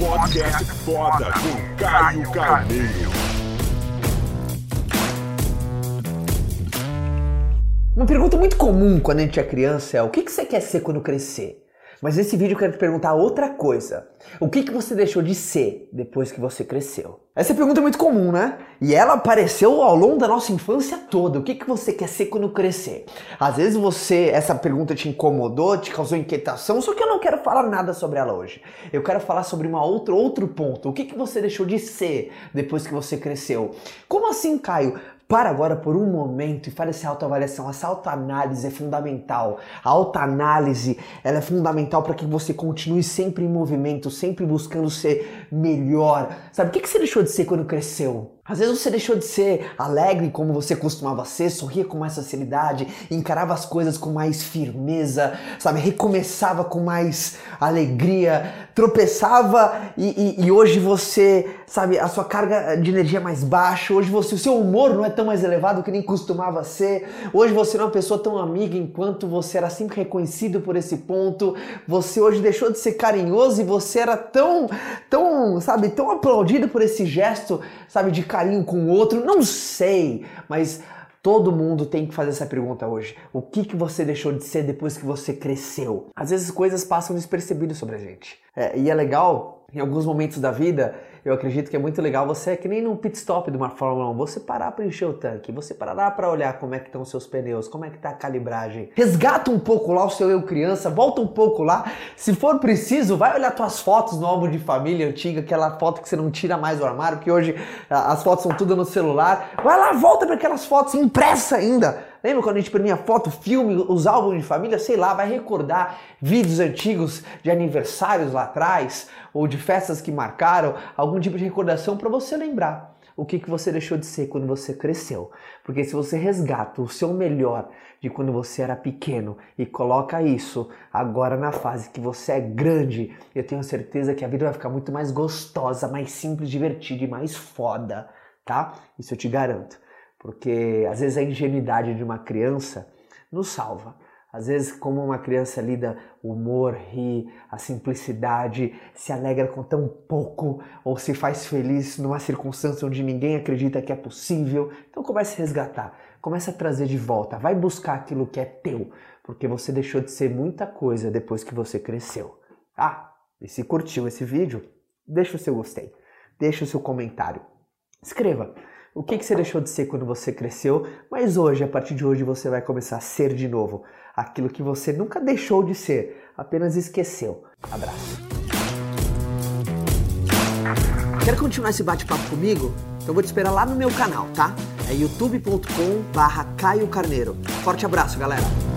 Podcast foda com Caio Carneiro. Uma pergunta muito comum quando a gente é criança é o que você quer ser quando crescer? Mas nesse vídeo eu quero te perguntar outra coisa. O que, que você deixou de ser depois que você cresceu? Essa pergunta é muito comum, né? E ela apareceu ao longo da nossa infância toda. O que, que você quer ser quando crescer? Às vezes você, essa pergunta te incomodou, te causou inquietação, só que eu não quero falar nada sobre ela hoje. Eu quero falar sobre uma outra, outro ponto. O que, que você deixou de ser depois que você cresceu? Como assim, Caio? Para agora por um momento e fale essa autoavaliação. Essa autoanálise é fundamental. A autoanálise ela é fundamental para que você continue sempre em movimento, sempre buscando ser melhor. Sabe, o que, que você deixou de ser quando cresceu? Às vezes você deixou de ser alegre como você costumava ser, sorria com mais facilidade, encarava as coisas com mais firmeza, sabe? Recomeçava com mais alegria, tropeçava e, e, e hoje você, sabe, a sua carga de energia é mais baixa, hoje você, o seu humor não é tão mais elevado que nem costumava ser, hoje você não é uma pessoa tão amiga enquanto você era sempre reconhecido por esse ponto, você hoje deixou de ser carinhoso e você era tão, tão, sabe, tão aplaudido por esse gesto, sabe, de carinho carinho com o outro? Não sei, mas todo mundo tem que fazer essa pergunta hoje. O que, que você deixou de ser depois que você cresceu? Às vezes coisas passam despercebidas sobre a gente. É, e é legal, em alguns momentos da vida, eu acredito que é muito legal você, é que nem num pit stop de uma Fórmula 1, você parar para encher o tanque, você parar para olhar como é que estão os seus pneus, como é que tá a calibragem. Resgata um pouco lá o seu eu criança, volta um pouco lá. Se for preciso, vai olhar tuas fotos no álbum de família antiga, aquela foto que você não tira mais do armário, porque hoje as fotos são tudo no celular. Vai lá, volta para aquelas fotos impressa ainda Lembra quando a gente imprimia foto, filme, os álbuns de família? Sei lá, vai recordar vídeos antigos de aniversários lá atrás ou de festas que marcaram, algum tipo de recordação para você lembrar o que, que você deixou de ser quando você cresceu. Porque se você resgata o seu melhor de quando você era pequeno e coloca isso agora na fase que você é grande, eu tenho certeza que a vida vai ficar muito mais gostosa, mais simples, divertida e mais foda, tá? Isso eu te garanto. Porque às vezes a ingenuidade de uma criança nos salva. Às vezes, como uma criança lida o humor, ri, a simplicidade, se alegra com tão pouco ou se faz feliz numa circunstância onde ninguém acredita que é possível. Então comece a resgatar, comece a trazer de volta, vai buscar aquilo que é teu, porque você deixou de ser muita coisa depois que você cresceu. Ah, e se curtiu esse vídeo, deixa o seu gostei, deixa o seu comentário, escreva o que, que você deixou de ser quando você cresceu, mas hoje, a partir de hoje, você vai começar a ser de novo aquilo que você nunca deixou de ser, apenas esqueceu. Abraço. Quer continuar esse bate-papo comigo? Então vou te esperar lá no meu canal, tá? É youtube.com barra Caio Carneiro. Forte abraço, galera!